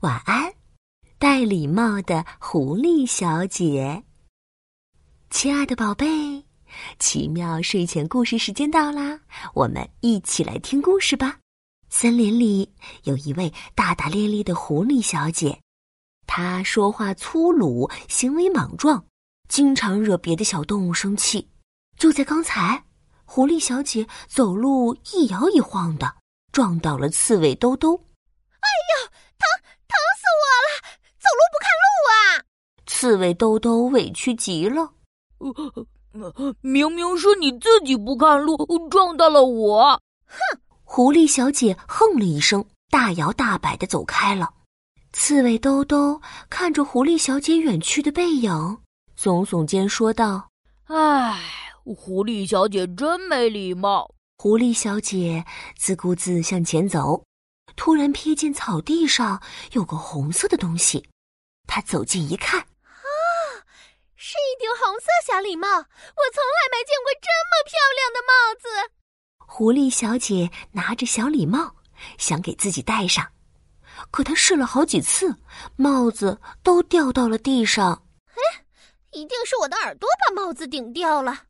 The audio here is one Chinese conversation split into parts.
晚安，戴礼帽的狐狸小姐。亲爱的宝贝，奇妙睡前故事时间到啦，我们一起来听故事吧。森林里有一位大大咧咧的狐狸小姐，她说话粗鲁，行为莽撞，经常惹别的小动物生气。就在刚才，狐狸小姐走路一摇一晃的，撞到了刺猬兜兜。哎呀，疼疼死我了！走路不看路啊！刺猬兜兜委屈极了。呃，明明是你自己不看路，撞到了我。哼！狐狸小姐哼了一声，大摇大摆的走开了。刺猬兜兜看着狐狸小姐远去的背影，耸耸肩说道：“唉，狐狸小姐真没礼貌。”狐狸小姐自顾自向前走。突然瞥见草地上有个红色的东西，她走近一看，啊，是一顶红色小礼帽。我从来没见过这么漂亮的帽子。狐狸小姐拿着小礼帽，想给自己戴上，可她试了好几次，帽子都掉到了地上。哎，一定是我的耳朵把帽子顶掉了。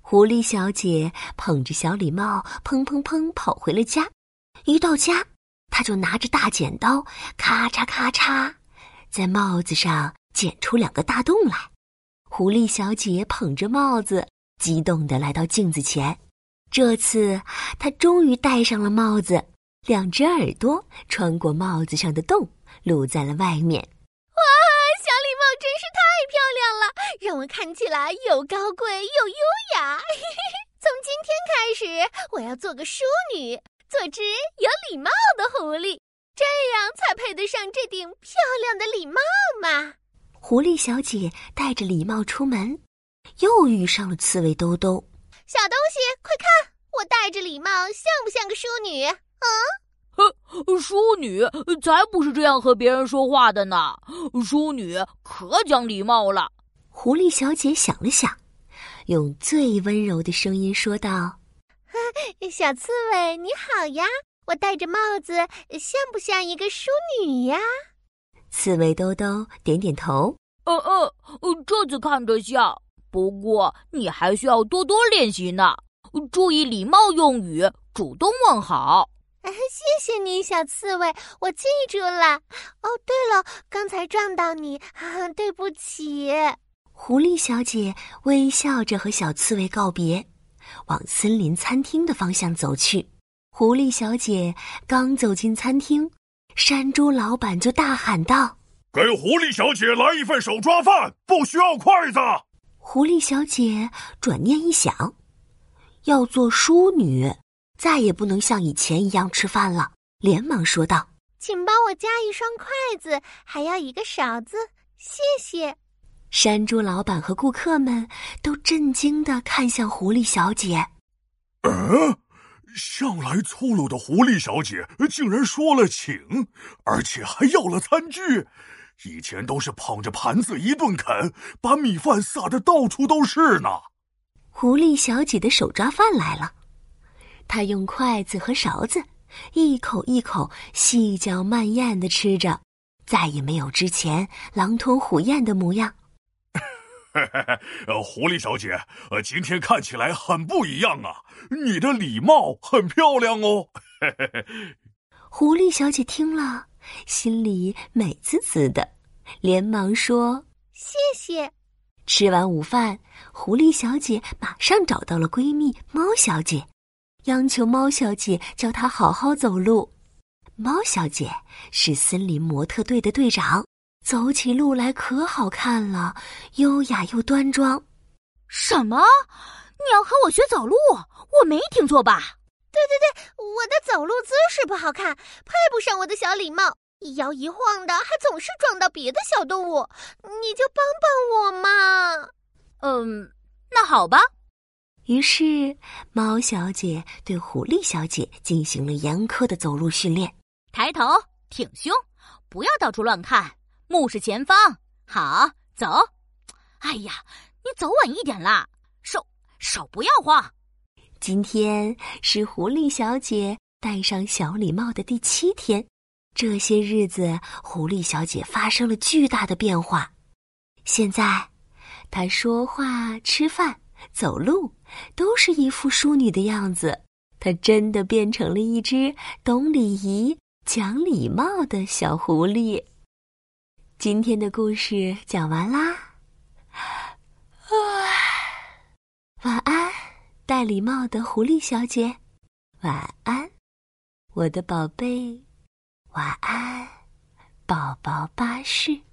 狐狸小姐捧着小礼帽，砰砰砰跑回了家。一到家。她就拿着大剪刀，咔嚓咔嚓，在帽子上剪出两个大洞来。狐狸小姐捧着帽子，激动地来到镜子前。这次她终于戴上了帽子，两只耳朵穿过帽子上的洞，露在了外面。哇，小礼帽真是太漂亮了，让我看起来又高贵又优雅。从今天开始，我要做个淑女。做只有礼貌的狐狸，这样才配得上这顶漂亮的礼帽嘛！狐狸小姐戴着礼帽出门，又遇上了刺猬兜兜。小东西，快看，我戴着礼帽像不像个淑女？嗯，淑女才不是这样和别人说话的呢！淑女可讲礼貌了。狐狸小姐想了想，用最温柔的声音说道。小刺猬你好呀，我戴着帽子像不像一个淑女呀？刺猬兜兜点点头，呃呃，这次看着像，不过你还需要多多练习呢。注意礼貌用语，主动问好。谢谢你，小刺猬，我记住了。哦，对了，刚才撞到你，对不起。狐狸小姐微笑着和小刺猬告别。往森林餐厅的方向走去。狐狸小姐刚走进餐厅，山猪老板就大喊道：“给狐狸小姐来一份手抓饭，不需要筷子。”狐狸小姐转念一想，要做淑女，再也不能像以前一样吃饭了，连忙说道：“请帮我加一双筷子，还要一个勺子，谢谢。”山猪老板和顾客们都震惊的看向狐狸小姐。嗯，向来粗鲁的狐狸小姐竟然说了请，而且还要了餐具。以前都是捧着盘子一顿啃，把米饭撒的到处都是呢。狐狸小姐的手抓饭来了，她用筷子和勺子一口一口细嚼慢咽的吃着，再也没有之前狼吞虎咽的模样。呃，狐狸小姐，呃，今天看起来很不一样啊！你的礼帽很漂亮哦。狐狸小姐听了，心里美滋滋的，连忙说：“谢谢。”吃完午饭，狐狸小姐马上找到了闺蜜猫小姐，央求猫小姐教她好好走路。猫小姐是森林模特队的队长。走起路来可好看了，优雅又端庄。什么？你要和我学走路？我没听错吧？对对对，我的走路姿势不好看，配不上我的小礼帽，一摇一晃的，还总是撞到别的小动物。你就帮帮我嘛！嗯，那好吧。于是，猫小姐对狐狸小姐进行了严苛的走路训练：抬头，挺胸，不要到处乱看。目视前方，好走。哎呀，你走稳一点啦，手手不要晃。今天是狐狸小姐戴上小礼帽的第七天，这些日子，狐狸小姐发生了巨大的变化。现在，她说话、吃饭、走路，都是一副淑女的样子。她真的变成了一只懂礼仪、讲礼貌的小狐狸。今天的故事讲完啦，啊，晚安，戴礼帽的狐狸小姐，晚安，我的宝贝，晚安，宝宝巴士。